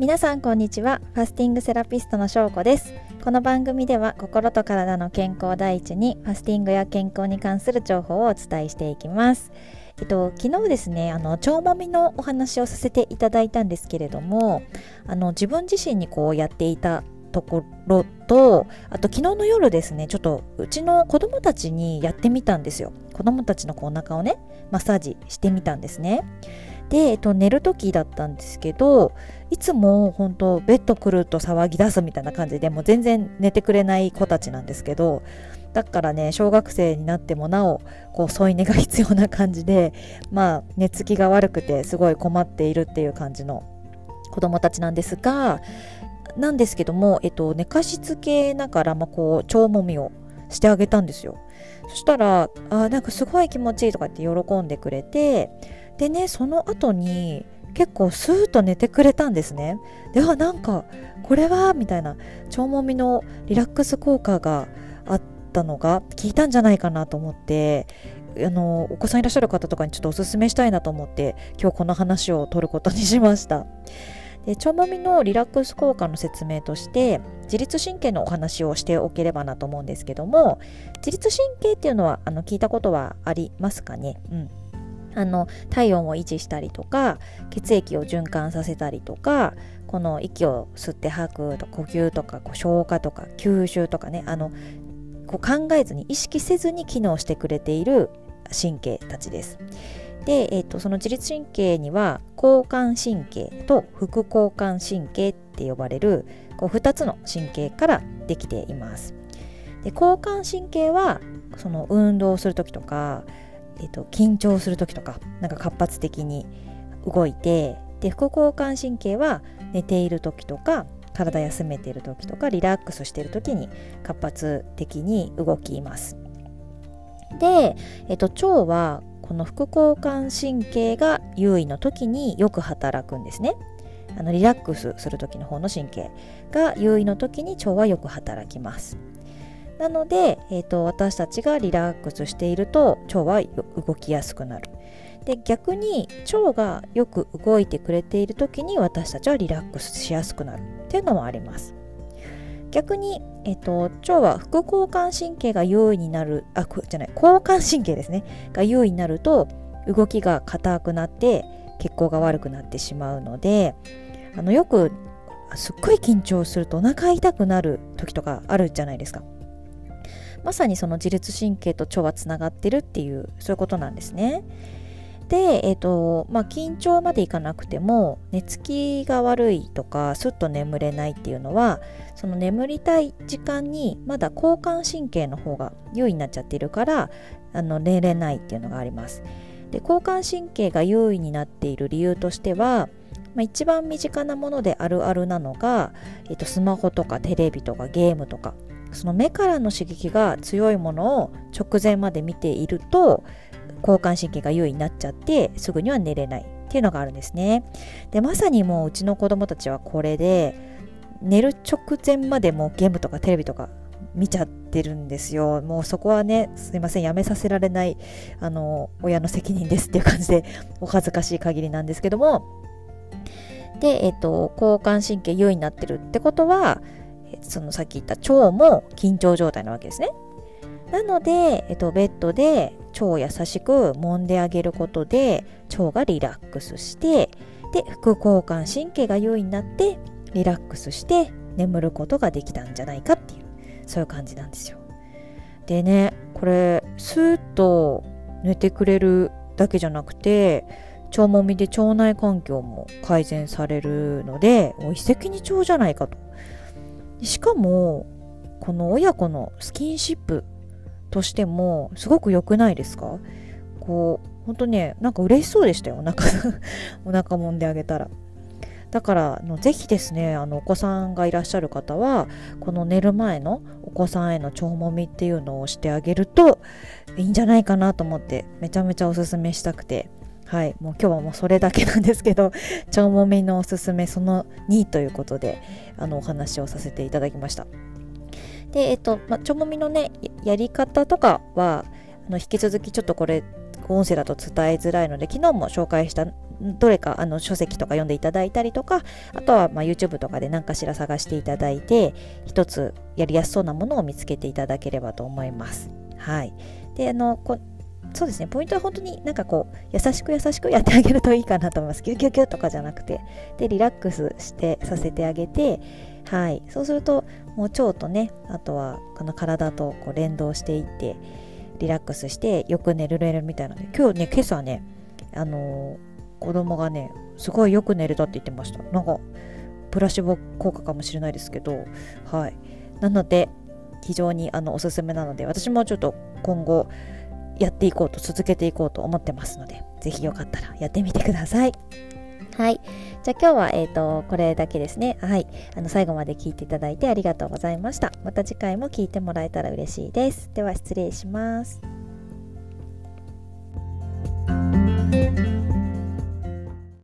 皆さんこんにちは。ファスティングセラピストのしょうこです。この番組では心と体の健康第一にファスティングや健康に関する情報をお伝えしていきます。えっと、昨日ですねあの腸もみのお話をさせていただいたんですけれどもあの自分自身にこうやっていたところとあと昨日の夜ですねちょっとうちの子供たちにやってみたんですよ。子供たちのこうお腹をねマッサージしてみたんですね。で、えっと、寝る時だったんですけどいつも本当ベッド来ると騒ぎ出すみたいな感じでもう全然寝てくれない子たちなんですけどだからね小学生になってもなおこう添い寝が必要な感じでまあ寝つきが悪くてすごい困っているっていう感じの子供たちなんですがなんですけども、えっと、寝かしつけながら、まあ、こう腸もみをしてあげたんですよ。そしたらあなんかすごい気持ちいいとかって喜んでくれてでねその後に結構スーッと寝てくれたんですね。ではなんかこれはみたいな腸もみのリラックス効果があったのが効いたんじゃないかなと思ってあのお子さんいらっしゃる方とかにちょっとおすすめしたいなと思って今日この話を取ることにしました。で腸もみのリラックス効果の説明として自律神経のお話をしておければなと思うんですけども自律神経っていうのはあの聞いたことはありますかね、うん、あの体温を維持したりとか血液を循環させたりとかこの息を吸って吐くと呼吸とかこう消化とか吸収とかねあのこう考えずに意識せずに機能してくれている神経たちです。で、えーと、その自律神経には交感神経と副交感神経って呼ばれるこう2つの神経からできています。で交感神経はその運動する時とかえーと、緊張する時とかなんか活発的に動いてで副交感神経は寝ている時とか体休めている時とかリラックスしている時に活発的に動きます。で、えーと、腸はこの副交感神経が優位の時によく働くんですね。あのリラックスする時の方の神経が優位の時に腸はよく働きます。なので、えーと、私たちがリラックスしていると腸は動きやすくなる。で逆に腸がよく動いてくれている時に私たちはリラックスしやすくなるっていうのもあります。逆に、えっと、腸は副交感神経が優位になるあじゃない交感神経ですねが優位になると動きが硬くなって血行が悪くなってしまうのであのよくすっごい緊張するとお腹痛くなる時とかあるじゃないですか。まさにその自律神経と腸はつながってるっていうそういうことなんですね。で、えーとまあ、緊張までいかなくても寝つきが悪いとかすっと眠れないっていうのはその眠りたい時間にまだ交感神経の方が優位になっちゃってるからあの寝れないっていうのがあります。で交感神経が優位になっている理由としてはまあ、一番身近なものであるあるなのが、えっと、スマホとかテレビとかゲームとかその目からの刺激が強いものを直前まで見ていると交感神経が優位になっちゃってすぐには寝れないっていうのがあるんですね。でまさにもううちの子供たちはこれで寝る直前までもうゲームとかテレビとか見ちゃってるんですよ。もうそこはね、すいません、やめさせられない、あの、親の責任ですっていう感じで、お恥ずかしい限りなんですけども、で、えっ、と、交感神経優位になってるってことは、そのさっき言った腸も緊張状態なわけですね。なので、えっと、ベッドで腸を優しく揉んであげることで腸がリラックスしてで副交感神経が優位になってリラックスして眠ることができたんじゃないかっていうそういう感じなんですよ。でねこれスーッと寝てくれるだけじゃなくて腸もみで腸内環境も改善されるのでもう一石二鳥じゃないかとしかもこの親子のスキンシップとしてもすごく良くないですか？こう本当ねなんか嬉しそうでしたよお腹。お腹揉んであげたら。だからのぜひですねあのお子さんがいらっしゃる方はこの寝る前のお子さんへの腸もみっていうのをしてあげるといいんじゃないかなと思ってめちゃめちゃおすすめしたくて。はい、もう今日はもうそれだけなんですけど、腸もみのおすすめその2ということで、あのお話をさせていただきました。で、えっと、ま、腸もみのね、やり方とかは、あの引き続きちょっとこれ、音声だと伝えづらいので昨日も紹介したどれかあの書籍とか読んでいただいたりとかあとはま YouTube とかで何かしら探していただいて一つやりやすそうなものを見つけていただければと思います。はい、であのこそうですね。ポイントは本当になんかこう優しく優しくやってあげるといいかなと思います。ギュギュギュとかじゃなくて。でリラックスしてさせてあげて。はい。そうするともう腸とねあとはこの体とこう連動していってリラックスしてよく寝るれるみたいな。ので今日ね今朝ねあのー子供がねすごいよく寝れたって言ってました。なんかプラシボ効果かもしれないですけど。はい。なので非常にあのおすすめなので私もちょっと今後やっていこうと続けていこうと思ってますので是非よかったらやってみてくださいはい。じゃあ今日は、えっ、ー、と、これだけですね。はい。あの、最後まで聞いていただいてありがとうございました。また次回も聞いてもらえたら嬉しいです。では失礼します。